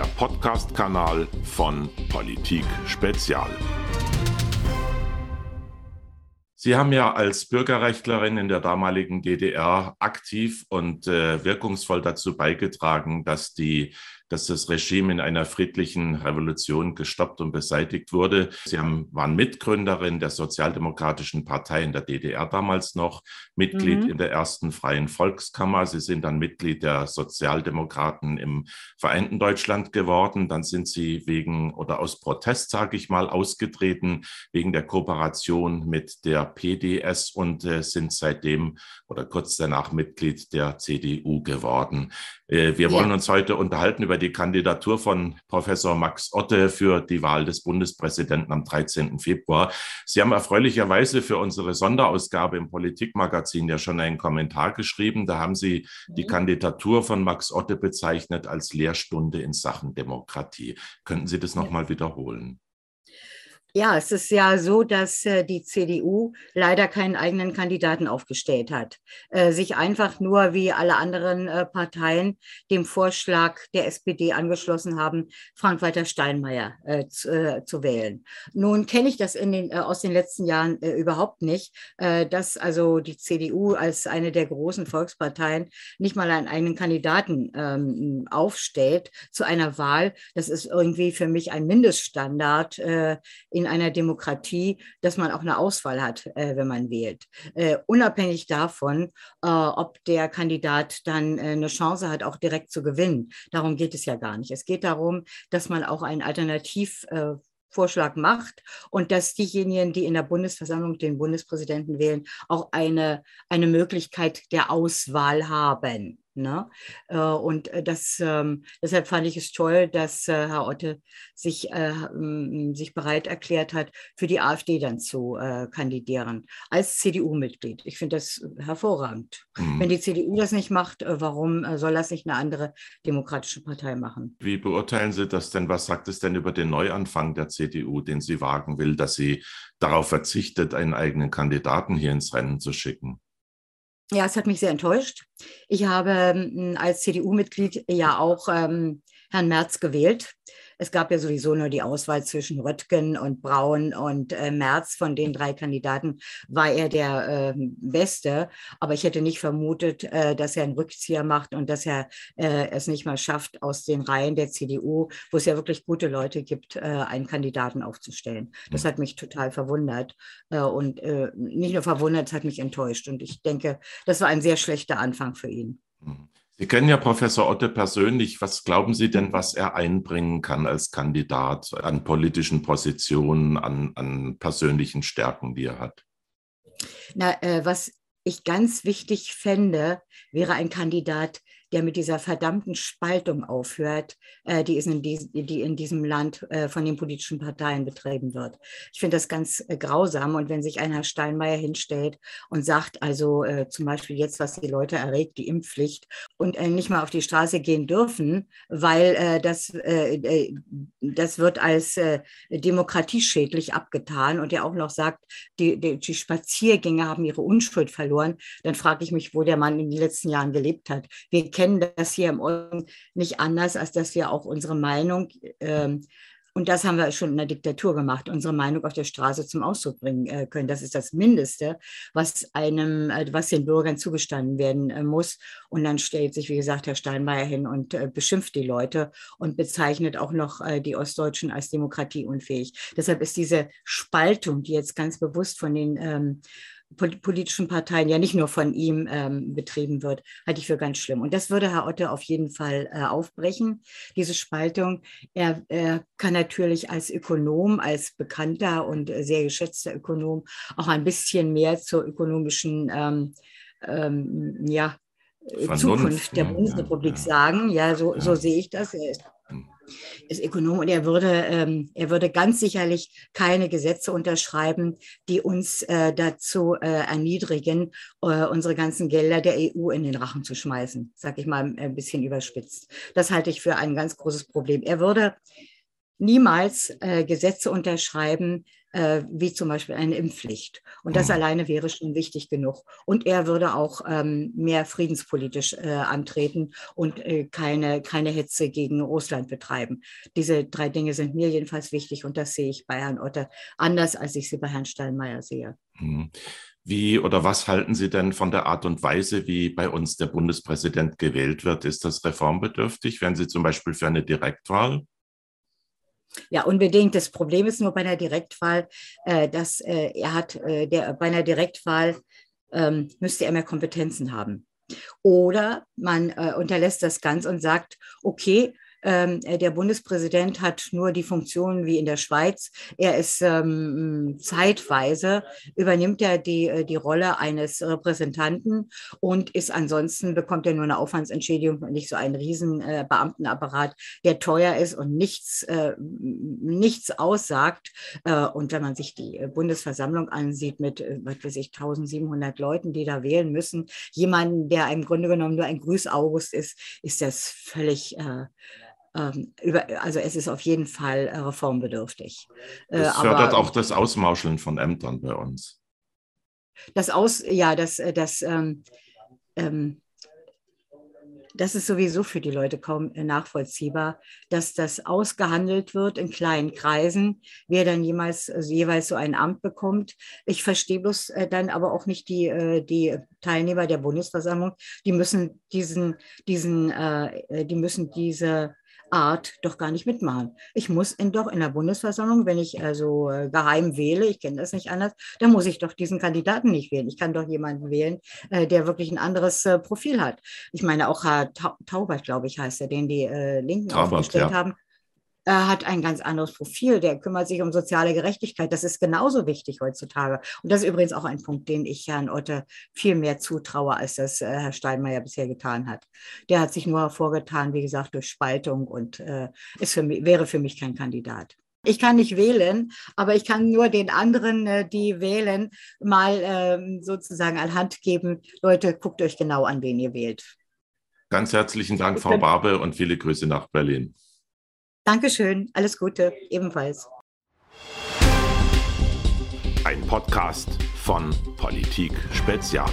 der Podcast-Kanal von Politik Spezial. Sie haben ja als Bürgerrechtlerin in der damaligen DDR aktiv und äh, wirkungsvoll dazu beigetragen, dass die dass das Regime in einer friedlichen Revolution gestoppt und beseitigt wurde. Sie haben, waren Mitgründerin der Sozialdemokratischen Partei in der DDR damals noch, Mitglied mhm. in der ersten Freien Volkskammer. Sie sind dann Mitglied der Sozialdemokraten im Vereinten Deutschland geworden. Dann sind Sie wegen oder aus Protest, sage ich mal, ausgetreten wegen der Kooperation mit der PDS und äh, sind seitdem oder kurz danach Mitglied der CDU geworden. Äh, wir wollen ja. uns heute unterhalten über die Kandidatur von Professor Max Otte für die Wahl des Bundespräsidenten am 13. Februar. Sie haben erfreulicherweise für unsere Sonderausgabe im Politikmagazin ja schon einen Kommentar geschrieben. Da haben Sie die mhm. Kandidatur von Max Otte bezeichnet als Lehrstunde in Sachen Demokratie. Könnten Sie das nochmal wiederholen? Ja, es ist ja so, dass äh, die CDU leider keinen eigenen Kandidaten aufgestellt hat, äh, sich einfach nur wie alle anderen äh, Parteien dem Vorschlag der SPD angeschlossen haben, Frank-Walter Steinmeier äh, zu, äh, zu, wählen. Nun kenne ich das in den, äh, aus den letzten Jahren überhaupt nicht, dass also die CDU als eine der großen Volksparteien nicht mal einen eigenen Kandidaten ähm, aufstellt zu einer Wahl. Das ist irgendwie für mich ein Mindeststandard in einer Demokratie, dass man auch eine Auswahl hat, äh, wenn man wählt. Äh, unabhängig davon, äh, ob der Kandidat dann äh, eine Chance hat, auch direkt zu gewinnen. Darum geht es ja gar nicht. Es geht darum, dass man auch einen Alternativ äh, Vorschlag macht und dass diejenigen, die in der Bundesversammlung den Bundespräsidenten wählen, auch eine, eine Möglichkeit der Auswahl haben. Ne? Äh, und äh, das, ähm, deshalb fand ich es toll, dass äh, Herr Otte sich, sich bereit erklärt hat, für die AfD dann zu kandidieren, als CDU-Mitglied. Ich finde das hervorragend. Mhm. Wenn die CDU das nicht macht, warum soll das nicht eine andere demokratische Partei machen? Wie beurteilen Sie das denn? Was sagt es denn über den Neuanfang der CDU, den sie wagen will, dass sie darauf verzichtet, einen eigenen Kandidaten hier ins Rennen zu schicken? Ja, es hat mich sehr enttäuscht. Ich habe ähm, als CDU-Mitglied ja auch ähm, Herrn Merz gewählt. Es gab ja sowieso nur die Auswahl zwischen Röttgen und Braun und äh, Merz. Von den drei Kandidaten war er der äh, Beste. Aber ich hätte nicht vermutet, äh, dass er einen Rückzieher macht und dass er äh, es nicht mal schafft, aus den Reihen der CDU, wo es ja wirklich gute Leute gibt, äh, einen Kandidaten aufzustellen. Das hat mich total verwundert. Äh, und nicht nur verwundert, es hat mich enttäuscht. Und ich denke, das war ein sehr schlechter Anfang für ihn. Mhm. Sie kennen ja Professor Otte persönlich. Was glauben Sie denn, was er einbringen kann als Kandidat an politischen Positionen, an, an persönlichen Stärken, die er hat? Na, äh, was ich ganz wichtig fände, wäre ein Kandidat, der mit dieser verdammten Spaltung aufhört, äh, die, ist in die, in diesem Land äh, von den politischen Parteien betrieben wird. Ich finde das ganz äh, grausam. Und wenn sich ein Herr Steinmeier hinstellt und sagt, also äh, zum Beispiel jetzt, was die Leute erregt, die Impfpflicht und äh, nicht mal auf die Straße gehen dürfen, weil äh, das, das wird als demokratieschädlich abgetan und er auch noch sagt, die, die, die Spaziergänger haben ihre Unschuld verloren, dann frage ich mich, wo der Mann in den letzten Jahren gelebt hat. Wir kennen das hier im Osten nicht anders, als dass wir auch unsere Meinung, ähm, und das haben wir schon in der Diktatur gemacht, unsere Meinung auf der Straße zum Ausdruck bringen äh, können. Das ist das Mindeste, was einem, äh, was den Bürgern zugestanden werden äh, muss. Und dann stellt sich, wie gesagt, Herr Steinmeier hin und äh, beschimpft die Leute und bezeichnet auch noch äh, die Ostdeutschen als demokratieunfähig. Deshalb ist diese Spaltung, die jetzt ganz bewusst von den ähm, politischen Parteien, ja nicht nur von ihm ähm, betrieben wird, halte ich für ganz schlimm. Und das würde Herr Otte auf jeden Fall äh, aufbrechen, diese Spaltung. Er, er, kann natürlich als Ökonom, als bekannter und sehr geschätzter Ökonom auch ein bisschen mehr zur ökonomischen ähm, ähm, ja, Zukunft der Bundesrepublik ja, ja. sagen. Ja, so, ja. so sehe ich das. Er ist ist Ökonom und er würde, ähm, er würde ganz sicherlich keine Gesetze unterschreiben, die uns äh, dazu äh, erniedrigen, äh, unsere ganzen Gelder der EU in den Rachen zu schmeißen, sage ich mal ein bisschen überspitzt. Das halte ich für ein ganz großes Problem. Er würde niemals äh, Gesetze unterschreiben, äh, wie zum Beispiel eine Impfpflicht. Und das mhm. alleine wäre schon wichtig genug. Und er würde auch ähm, mehr friedenspolitisch äh, antreten und äh, keine, keine Hetze gegen Russland betreiben. Diese drei Dinge sind mir jedenfalls wichtig und das sehe ich bei Herrn Otter anders, als ich sie bei Herrn Steinmeier sehe. Mhm. Wie oder was halten Sie denn von der Art und Weise, wie bei uns der Bundespräsident gewählt wird? Ist das reformbedürftig? Wären Sie zum Beispiel für eine Direktwahl? Ja, unbedingt. Das Problem ist nur bei einer Direktwahl, äh, dass äh, er hat, äh, der, bei einer Direktwahl ähm, müsste er mehr Kompetenzen haben. Oder man äh, unterlässt das ganz und sagt, okay, ähm, äh, der Bundespräsident hat nur die Funktion wie in der Schweiz. Er ist ähm, zeitweise, übernimmt er die, äh, die Rolle eines Repräsentanten und ist ansonsten, bekommt er nur eine Aufwandsentschädigung und nicht so einen riesen äh, Beamtenapparat, der teuer ist und nichts, äh, nichts aussagt. Äh, und wenn man sich die Bundesversammlung ansieht mit, äh, was weiß ich, 1700 Leuten, die da wählen müssen, jemanden, der im Grunde genommen nur ein Grüß August ist, ist das völlig über, also es ist auf jeden Fall äh, reformbedürftig. Äh, das fördert auch das Ausmauscheln von Ämtern bei uns. Das Aus, ja, das, äh, das, ähm, ähm, das ist sowieso für die Leute kaum nachvollziehbar, dass das ausgehandelt wird in kleinen Kreisen, wer dann jemals, also jeweils so ein Amt bekommt. Ich verstehe bloß dann aber auch nicht die, die Teilnehmer der Bundesversammlung, die müssen diesen, diesen, die müssen diese Art doch gar nicht mitmachen. Ich muss in, doch in der Bundesversammlung, wenn ich also äh, geheim wähle, ich kenne das nicht anders, dann muss ich doch diesen Kandidaten nicht wählen. Ich kann doch jemanden wählen, äh, der wirklich ein anderes äh, Profil hat. Ich meine, auch Herr Taubert, glaube ich, heißt er, den die äh, Linken Taubert, aufgestellt ja. haben er hat ein ganz anderes Profil, der kümmert sich um soziale Gerechtigkeit. Das ist genauso wichtig heutzutage. Und das ist übrigens auch ein Punkt, den ich Herrn Otte viel mehr zutraue, als das äh, Herr Steinmeier bisher getan hat. Der hat sich nur hervorgetan, wie gesagt, durch Spaltung und äh, ist für mich, wäre für mich kein Kandidat. Ich kann nicht wählen, aber ich kann nur den anderen, äh, die wählen, mal ähm, sozusagen an Hand geben. Leute, guckt euch genau an, wen ihr wählt. Ganz herzlichen Dank, Frau Barbe, und viele Grüße nach Berlin. Dankeschön, alles Gute, ebenfalls. Ein Podcast von Politik Spezial.